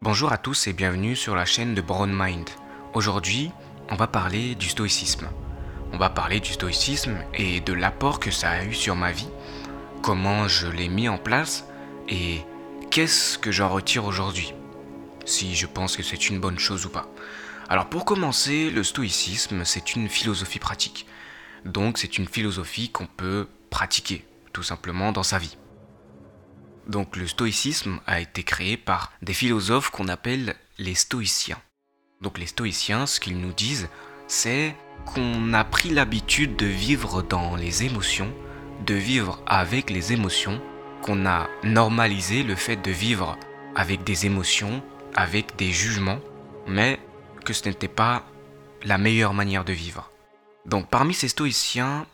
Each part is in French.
Bonjour à tous et bienvenue sur la chaîne de Brown Mind. Aujourd'hui, on va parler du stoïcisme. On va parler du stoïcisme et de l'apport que ça a eu sur ma vie, comment je l'ai mis en place et qu'est-ce que j'en retire aujourd'hui. Si je pense que c'est une bonne chose ou pas. Alors pour commencer, le stoïcisme, c'est une philosophie pratique. Donc c'est une philosophie qu'on peut pratiquer, tout simplement, dans sa vie. Donc le stoïcisme a été créé par des philosophes qu'on appelle les stoïciens. Donc les stoïciens, ce qu'ils nous disent, c'est qu'on a pris l'habitude de vivre dans les émotions, de vivre avec les émotions, qu'on a normalisé le fait de vivre avec des émotions, avec des jugements, mais que ce n'était pas la meilleure manière de vivre. Donc parmi ces stoïciens,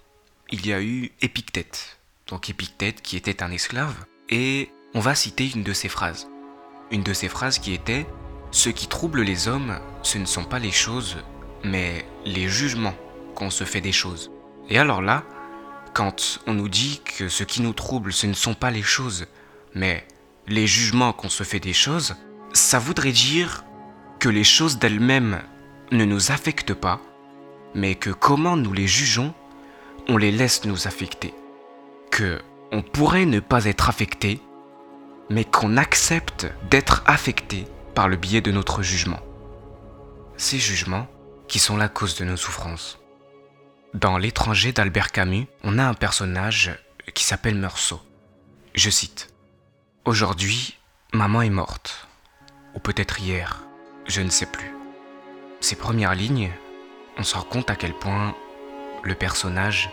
il y a eu Épictète. Donc Épictète qui était un esclave et on va citer une de ses phrases. Une de ses phrases qui était Ce qui trouble les hommes, ce ne sont pas les choses, mais les jugements qu'on se fait des choses. Et alors là, quand on nous dit que ce qui nous trouble, ce ne sont pas les choses, mais les jugements qu'on se fait des choses, ça voudrait dire que les choses d'elles-mêmes ne nous affectent pas, mais que comment nous les jugeons, on les laisse nous affecter. Que on pourrait ne pas être affecté, mais qu'on accepte d'être affecté par le biais de notre jugement. Ces jugements qui sont la cause de nos souffrances. Dans L'étranger d'Albert Camus, on a un personnage qui s'appelle Meursault. Je cite Aujourd'hui, maman est morte. Ou peut-être hier, je ne sais plus. Ces premières lignes, on se rend compte à quel point le personnage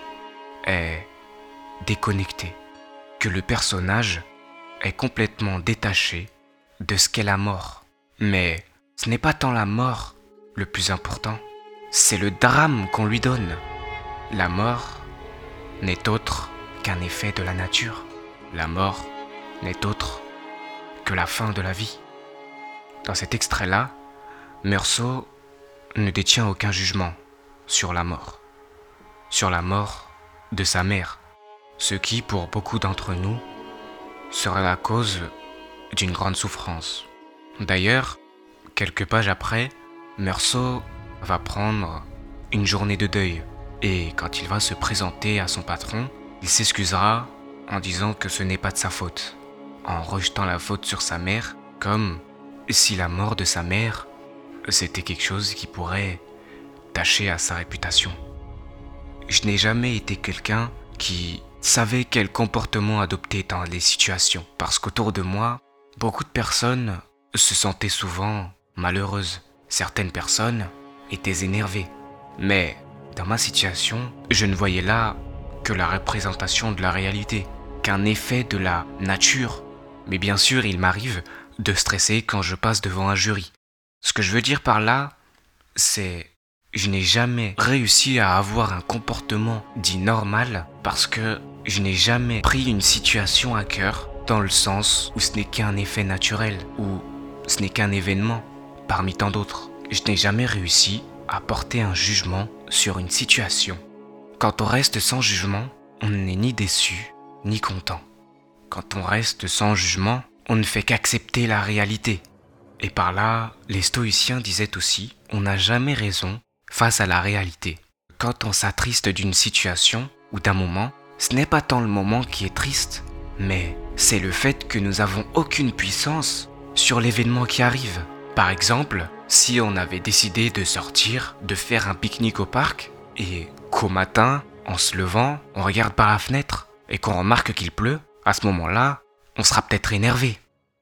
est déconnecté. Que le personnage est complètement détaché de ce qu'est la mort. Mais ce n'est pas tant la mort le plus important, c'est le drame qu'on lui donne. La mort n'est autre qu'un effet de la nature. La mort n'est autre que la fin de la vie. Dans cet extrait-là, Meursault ne détient aucun jugement sur la mort, sur la mort de sa mère, ce qui, pour beaucoup d'entre nous, sera la cause d'une grande souffrance. D'ailleurs, quelques pages après, Meursault va prendre une journée de deuil et quand il va se présenter à son patron, il s'excusera en disant que ce n'est pas de sa faute, en rejetant la faute sur sa mère comme si la mort de sa mère c'était quelque chose qui pourrait tâcher à sa réputation. Je n'ai jamais été quelqu'un qui savait quel comportement adopter dans les situations. Parce qu'autour de moi, beaucoup de personnes se sentaient souvent malheureuses. Certaines personnes étaient énervées. Mais dans ma situation, je ne voyais là que la représentation de la réalité, qu'un effet de la nature. Mais bien sûr, il m'arrive de stresser quand je passe devant un jury. Ce que je veux dire par là, c'est je n'ai jamais réussi à avoir un comportement dit normal parce que je n'ai jamais pris une situation à cœur dans le sens où ce n'est qu'un effet naturel, ou ce n'est qu'un événement parmi tant d'autres. Je n'ai jamais réussi à porter un jugement sur une situation. Quand on reste sans jugement, on n'est ni déçu, ni content. Quand on reste sans jugement, on ne fait qu'accepter la réalité. Et par là, les stoïciens disaient aussi, on n'a jamais raison face à la réalité. Quand on s'attriste d'une situation ou d'un moment, ce n'est pas tant le moment qui est triste, mais c'est le fait que nous n'avons aucune puissance sur l'événement qui arrive. Par exemple, si on avait décidé de sortir, de faire un pique-nique au parc, et qu'au matin, en se levant, on regarde par la fenêtre et qu'on remarque qu'il pleut, à ce moment-là, on sera peut-être énervé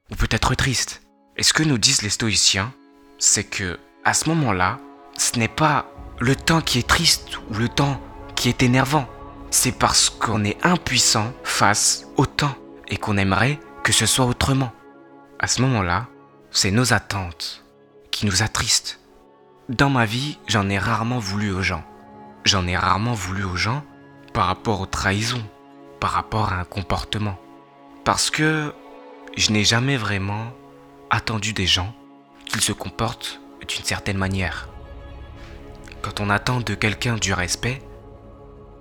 ou peut-être triste. Et ce que nous disent les stoïciens, c'est que à ce moment-là, ce n'est pas le temps qui est triste ou le temps qui est énervant, c'est parce qu'on est impuissant face au temps et qu'on aimerait que ce soit autrement. À ce moment-là, c'est nos attentes qui nous attristent. Dans ma vie, j'en ai rarement voulu aux gens. J'en ai rarement voulu aux gens par rapport aux trahisons, par rapport à un comportement. Parce que je n'ai jamais vraiment attendu des gens qu'ils se comportent d'une certaine manière. Quand on attend de quelqu'un du respect,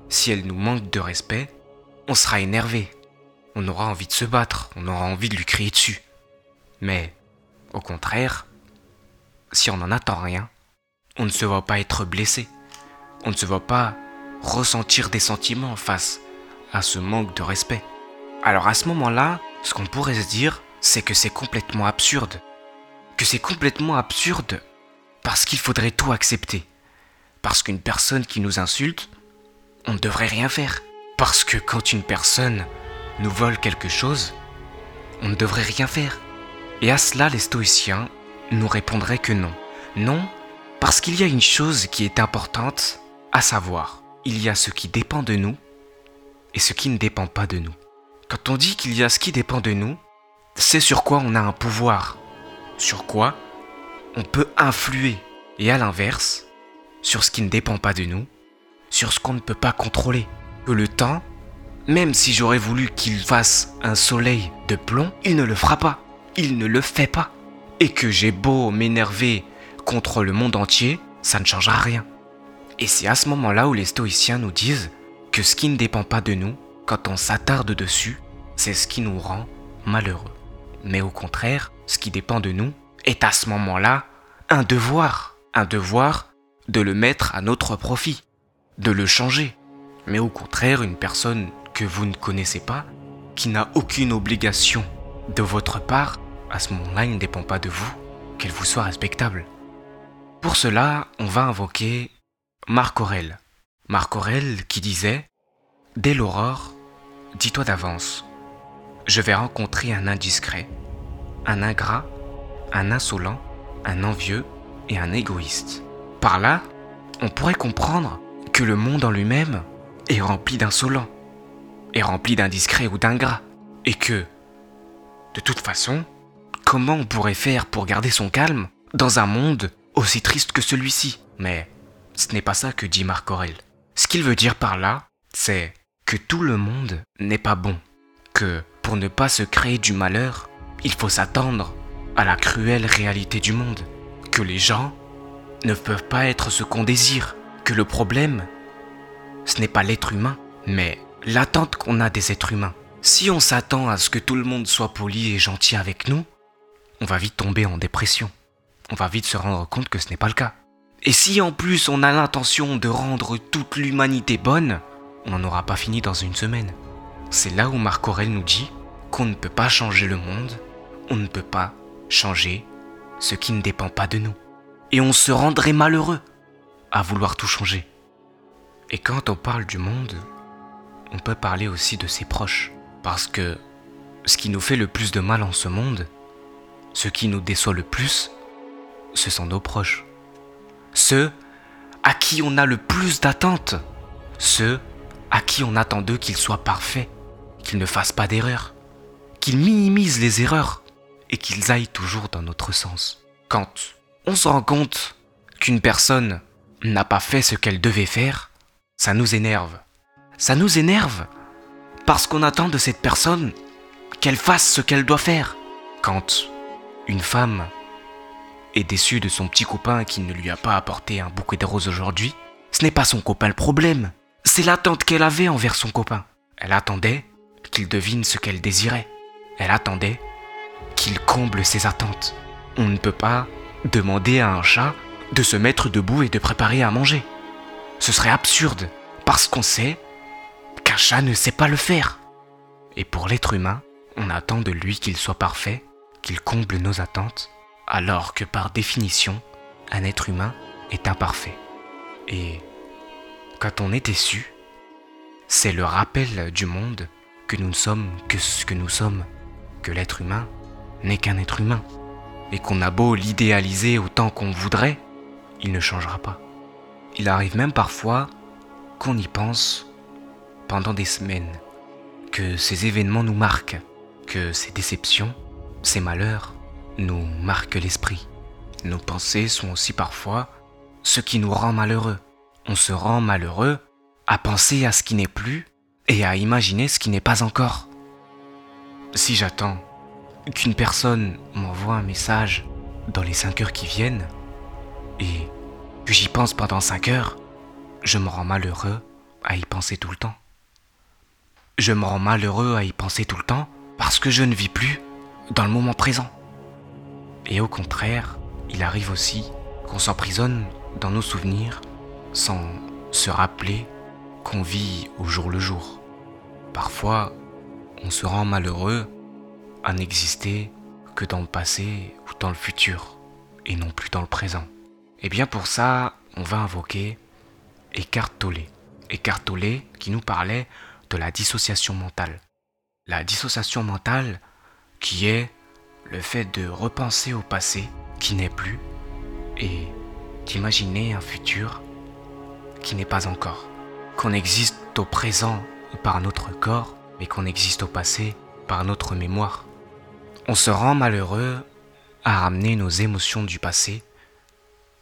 si elle nous manque de respect, on sera énervé. On aura envie de se battre, on aura envie de lui crier dessus. Mais Au contraire, si on n'en attend rien, on ne se voit pas être blessé. On ne se voit pas ressentir des sentiments face à ce manque de respect. Alors à ce moment-là, ce qu'on pourrait se dire, c'est que c'est complètement absurde. Que c'est complètement absurde parce qu'il faudrait tout accepter. Parce qu'une personne qui nous insulte, on ne devrait rien faire. Parce que quand une personne nous vole quelque chose, on ne devrait rien faire. Et à cela, les stoïciens nous répondraient que non. Non, parce qu'il y a une chose qui est importante à savoir. Il y a ce qui dépend de nous et ce qui ne dépend pas de nous. Quand on dit qu'il y a ce qui dépend de nous, c'est sur quoi on a un pouvoir, sur quoi on peut influer, et à l'inverse, sur ce qui ne dépend pas de nous, sur ce qu'on ne peut pas contrôler. Que le temps, même si j'aurais voulu qu'il fasse un soleil de plomb, il ne le fera pas, il ne le fait pas. Et que j'ai beau m'énerver contre le monde entier, ça ne changera rien. Et c'est à ce moment-là où les stoïciens nous disent que ce qui ne dépend pas de nous, quand on s'attarde dessus, c'est ce qui nous rend malheureux. Mais au contraire, ce qui dépend de nous est à ce moment-là un devoir. Un devoir de le mettre à notre profit, de le changer. Mais au contraire, une personne que vous ne connaissez pas, qui n'a aucune obligation de votre part, à ce moment-là, il ne dépend pas de vous qu'elle vous soit respectable. Pour cela, on va invoquer Marc Aurel. Marc Aurel qui disait Dès l'aurore, dis-toi d'avance, je vais rencontrer un indiscret, un ingrat, un insolent, un envieux et un égoïste. Par là, on pourrait comprendre que le monde en lui-même est rempli d'insolents, est rempli d'indiscrets ou d'ingrats, et que, de toute façon, comment on pourrait faire pour garder son calme dans un monde aussi triste que celui-ci? Mais ce n'est pas ça que dit Marc Aurel. Ce qu'il veut dire par là, c'est que tout le monde n'est pas bon, que pour ne pas se créer du malheur, il faut s'attendre à la cruelle réalité du monde, que les gens ne peuvent pas être ce qu'on désire, le problème, ce n'est pas l'être humain, mais l'attente qu'on a des êtres humains. Si on s'attend à ce que tout le monde soit poli et gentil avec nous, on va vite tomber en dépression. On va vite se rendre compte que ce n'est pas le cas. Et si en plus on a l'intention de rendre toute l'humanité bonne, on n'en aura pas fini dans une semaine. C'est là où Marc Aurel nous dit qu'on ne peut pas changer le monde, on ne peut pas changer ce qui ne dépend pas de nous. Et on se rendrait malheureux à vouloir tout changer. Et quand on parle du monde, on peut parler aussi de ses proches. Parce que ce qui nous fait le plus de mal en ce monde, ce qui nous déçoit le plus, ce sont nos proches. Ceux à qui on a le plus d'attentes. Ceux à qui on attend d'eux qu'ils soient parfaits, qu'ils ne fassent pas d'erreurs qu'ils minimisent les erreurs et qu'ils aillent toujours dans notre sens. Quand on se rend compte qu'une personne n'a pas fait ce qu'elle devait faire, ça nous énerve. Ça nous énerve parce qu'on attend de cette personne qu'elle fasse ce qu'elle doit faire. Quand une femme est déçue de son petit copain qui ne lui a pas apporté un bouquet de roses aujourd'hui, ce n'est pas son copain le problème, c'est l'attente qu'elle avait envers son copain. Elle attendait qu'il devine ce qu'elle désirait. Elle attendait qu'il comble ses attentes. On ne peut pas demander à un chat de se mettre debout et de préparer à manger. Ce serait absurde, parce qu'on sait qu'un chat ne sait pas le faire. Et pour l'être humain, on attend de lui qu'il soit parfait, qu'il comble nos attentes, alors que par définition, un être humain est imparfait. Et quand on est déçu, c'est le rappel du monde que nous ne sommes que ce que nous sommes que l'être humain n'est qu'un être humain, et qu'on a beau l'idéaliser autant qu'on voudrait, il ne changera pas. Il arrive même parfois qu'on y pense pendant des semaines, que ces événements nous marquent, que ces déceptions, ces malheurs nous marquent l'esprit. Nos pensées sont aussi parfois ce qui nous rend malheureux. On se rend malheureux à penser à ce qui n'est plus et à imaginer ce qui n'est pas encore. Si j'attends qu'une personne m'envoie un message dans les 5 heures qui viennent, et que j'y pense pendant 5 heures, je me rends malheureux à y penser tout le temps. Je me rends malheureux à y penser tout le temps parce que je ne vis plus dans le moment présent. Et au contraire, il arrive aussi qu'on s'emprisonne dans nos souvenirs sans se rappeler qu'on vit au jour le jour. Parfois, on se rend malheureux à n'exister que dans le passé ou dans le futur, et non plus dans le présent. Et bien pour ça, on va invoquer. Eckhart Tolle qui nous parlait de la dissociation mentale. La dissociation mentale qui est le fait de repenser au passé qui n'est plus et d'imaginer un futur qui n'est pas encore. Qu'on existe au présent par notre corps, mais qu'on existe au passé par notre mémoire. On se rend malheureux à ramener nos émotions du passé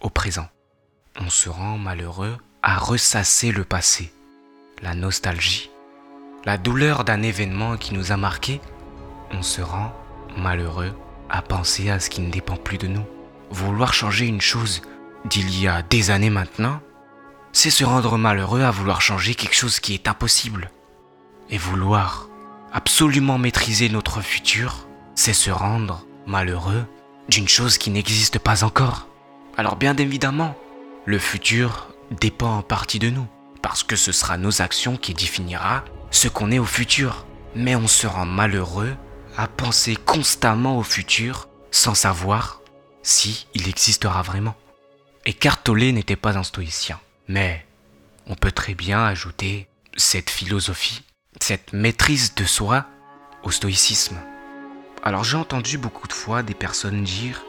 au présent. On se rend malheureux à ressasser le passé, la nostalgie, la douleur d'un événement qui nous a marqué. On se rend malheureux à penser à ce qui ne dépend plus de nous. Vouloir changer une chose d'il y a des années maintenant, c'est se rendre malheureux à vouloir changer quelque chose qui est impossible. Et vouloir absolument maîtriser notre futur, c'est se rendre malheureux d'une chose qui n'existe pas encore. Alors bien évidemment, le futur dépend en partie de nous, parce que ce sera nos actions qui définira ce qu'on est au futur. Mais on se rend malheureux à penser constamment au futur sans savoir si il existera vraiment. Et Tolle n'était pas un stoïcien, mais on peut très bien ajouter cette philosophie, cette maîtrise de soi au stoïcisme. Alors j'ai entendu beaucoup de fois des personnes dire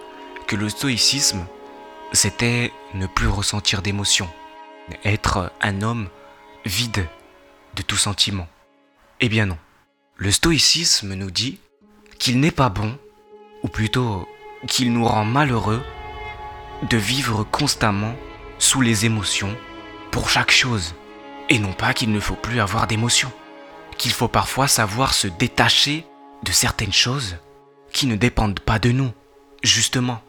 que le stoïcisme, c'était ne plus ressentir d'émotions, être un homme vide de tout sentiment. Eh bien non. Le stoïcisme nous dit qu'il n'est pas bon, ou plutôt qu'il nous rend malheureux, de vivre constamment sous les émotions pour chaque chose, et non pas qu'il ne faut plus avoir d'émotions, qu'il faut parfois savoir se détacher de certaines choses qui ne dépendent pas de nous, justement,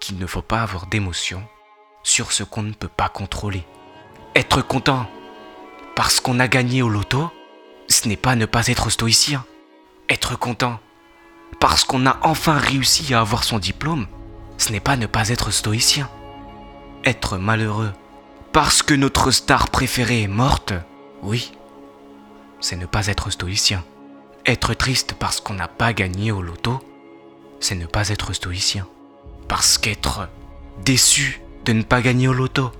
qu'il ne faut pas avoir d'émotions sur ce qu'on ne peut pas contrôler. Être content parce qu'on a gagné au loto, ce n'est pas ne pas être stoïcien. Être content parce qu'on a enfin réussi à avoir son diplôme, ce n'est pas ne pas être stoïcien. Être malheureux parce que notre star préférée est morte, oui, c'est ne pas être stoïcien. Être triste parce qu'on n'a pas gagné au loto, c'est ne pas être stoïcien. Parce qu'être déçu de ne pas gagner au loto,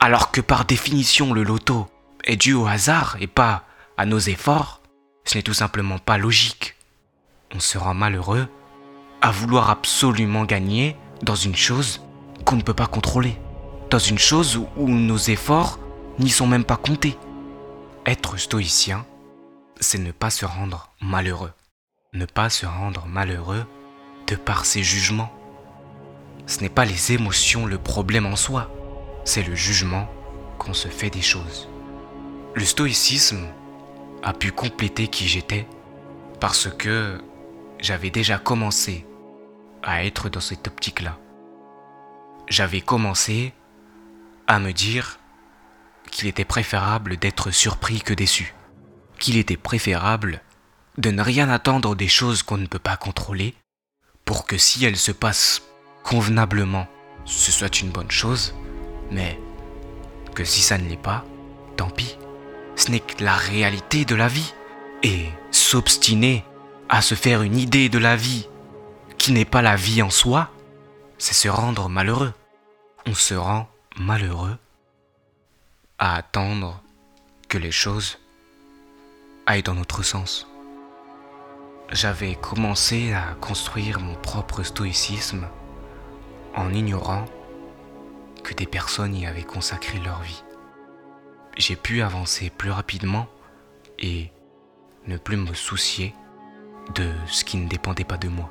alors que par définition le loto est dû au hasard et pas à nos efforts, ce n'est tout simplement pas logique. On se rend malheureux à vouloir absolument gagner dans une chose qu'on ne peut pas contrôler, dans une chose où nos efforts n'y sont même pas comptés. Être stoïcien, c'est ne pas se rendre malheureux. Ne pas se rendre malheureux de par ses jugements. Ce n'est pas les émotions le problème en soi, c'est le jugement qu'on se fait des choses. Le stoïcisme a pu compléter qui j'étais parce que j'avais déjà commencé à être dans cette optique-là. J'avais commencé à me dire qu'il était préférable d'être surpris que déçu, qu'il était préférable de ne rien attendre des choses qu'on ne peut pas contrôler pour que si elles se passent convenablement, ce soit une bonne chose, mais que si ça ne l'est pas, tant pis. Ce n'est que la réalité de la vie. Et s'obstiner à se faire une idée de la vie qui n'est pas la vie en soi, c'est se rendre malheureux. On se rend malheureux à attendre que les choses aillent dans notre sens. J'avais commencé à construire mon propre stoïcisme en ignorant que des personnes y avaient consacré leur vie. J'ai pu avancer plus rapidement et ne plus me soucier de ce qui ne dépendait pas de moi.